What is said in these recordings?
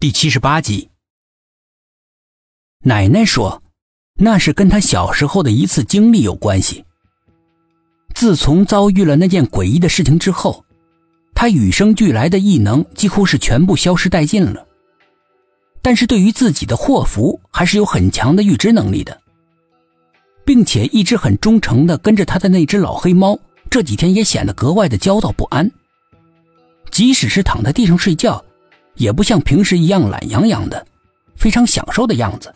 第七十八集，奶奶说，那是跟她小时候的一次经历有关系。自从遭遇了那件诡异的事情之后，她与生俱来的异能几乎是全部消失殆尽了。但是对于自己的祸福，还是有很强的预知能力的，并且一直很忠诚的跟着他的那只老黑猫，这几天也显得格外的焦躁不安。即使是躺在地上睡觉。也不像平时一样懒洋洋的，非常享受的样子，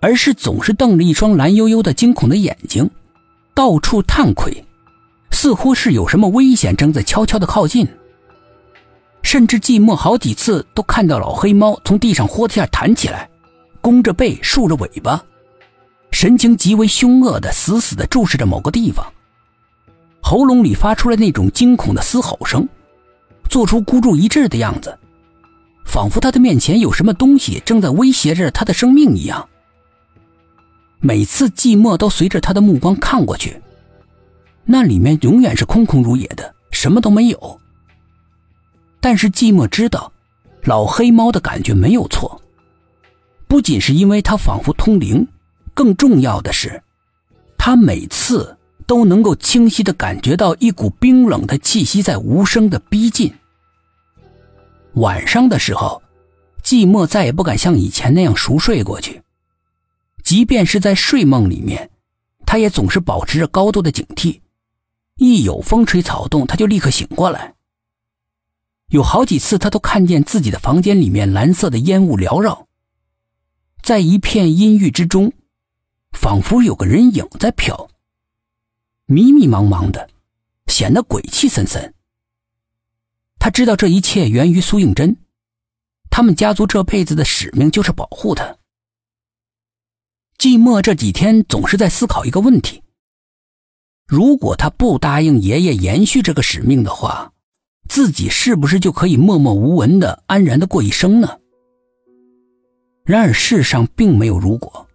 而是总是瞪着一双蓝幽幽的惊恐的眼睛，到处探窥，似乎是有什么危险正在悄悄的靠近。甚至寂寞好几次都看到老黑猫从地上豁地下弹起来，弓着背，竖着尾巴，神情极为凶恶的死死的注视着某个地方，喉咙里发出了那种惊恐的嘶吼声，做出孤注一掷的样子。仿佛他的面前有什么东西正在威胁着他的生命一样。每次寂寞都随着他的目光看过去，那里面永远是空空如也的，什么都没有。但是寂寞知道，老黑猫的感觉没有错。不仅是因为他仿佛通灵，更重要的是，他每次都能够清晰的感觉到一股冰冷的气息在无声的逼近。晚上的时候，寂寞再也不敢像以前那样熟睡过去。即便是在睡梦里面，他也总是保持着高度的警惕，一有风吹草动，他就立刻醒过来。有好几次，他都看见自己的房间里面蓝色的烟雾缭绕，在一片阴郁之中，仿佛有个人影在飘，迷迷茫茫的，显得鬼气森森。他知道这一切源于苏应真，他们家族这辈子的使命就是保护他。寂寞这几天总是在思考一个问题：如果他不答应爷爷延续这个使命的话，自己是不是就可以默默无闻的安然的过一生呢？然而世上并没有如果，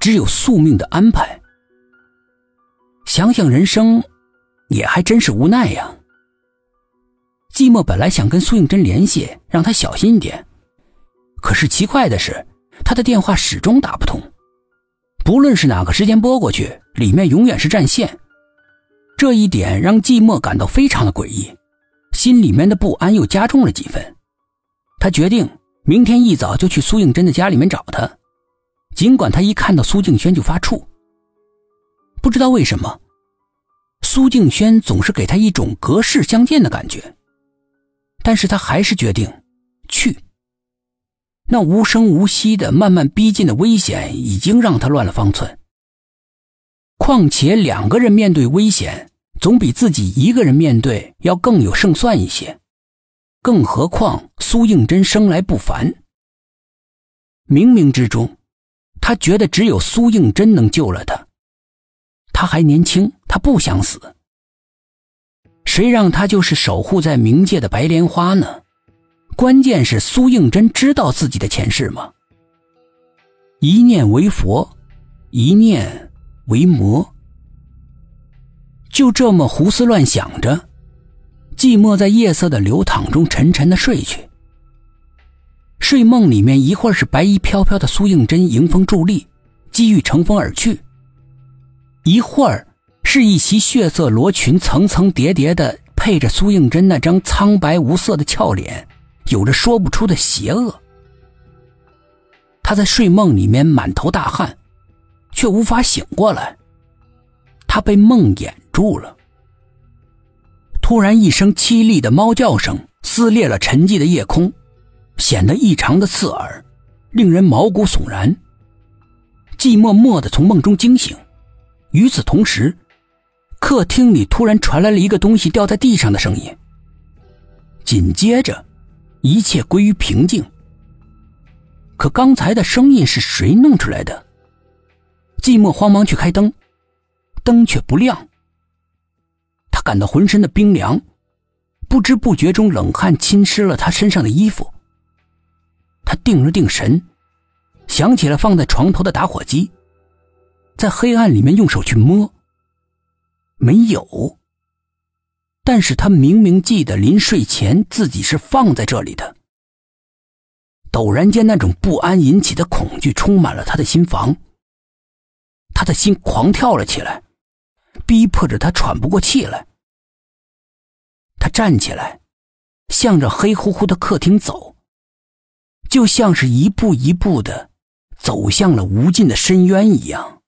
只有宿命的安排。想想人生，也还真是无奈呀。寂寞本来想跟苏应真联系，让他小心一点，可是奇怪的是，他的电话始终打不通。不论是哪个时间拨过去，里面永远是占线。这一点让寂寞感到非常的诡异，心里面的不安又加重了几分。他决定明天一早就去苏应真的家里面找他，尽管他一看到苏静轩就发怵。不知道为什么，苏静轩总是给他一种隔世相见的感觉。但是他还是决定去。那无声无息的、慢慢逼近的危险，已经让他乱了方寸。况且两个人面对危险，总比自己一个人面对要更有胜算一些。更何况苏应真生来不凡，冥冥之中，他觉得只有苏应真能救了他。他还年轻，他不想死。谁让他就是守护在冥界的白莲花呢？关键是苏应真知道自己的前世吗？一念为佛，一念为魔。就这么胡思乱想着，寂寞在夜色的流淌中沉沉的睡去。睡梦里面，一会儿是白衣飘飘的苏应真迎风伫立，机遇乘风而去；一会儿。是一袭血色罗裙，层层叠叠的，配着苏应真那张苍白无色的俏脸，有着说不出的邪恶。他在睡梦里面满头大汗，却无法醒过来。他被梦掩住了。突然，一声凄厉的猫叫声撕裂了沉寂的夜空，显得异常的刺耳，令人毛骨悚然。寂寞蓦地从梦中惊醒，与此同时。客厅里突然传来了一个东西掉在地上的声音，紧接着，一切归于平静。可刚才的声音是谁弄出来的？寂寞慌忙去开灯，灯却不亮。他感到浑身的冰凉，不知不觉中冷汗浸湿了他身上的衣服。他定了定神，想起了放在床头的打火机，在黑暗里面用手去摸。没有，但是他明明记得临睡前自己是放在这里的。陡然间，那种不安引起的恐惧充满了他的心房，他的心狂跳了起来，逼迫着他喘不过气来。他站起来，向着黑乎乎的客厅走，就像是一步一步的走向了无尽的深渊一样。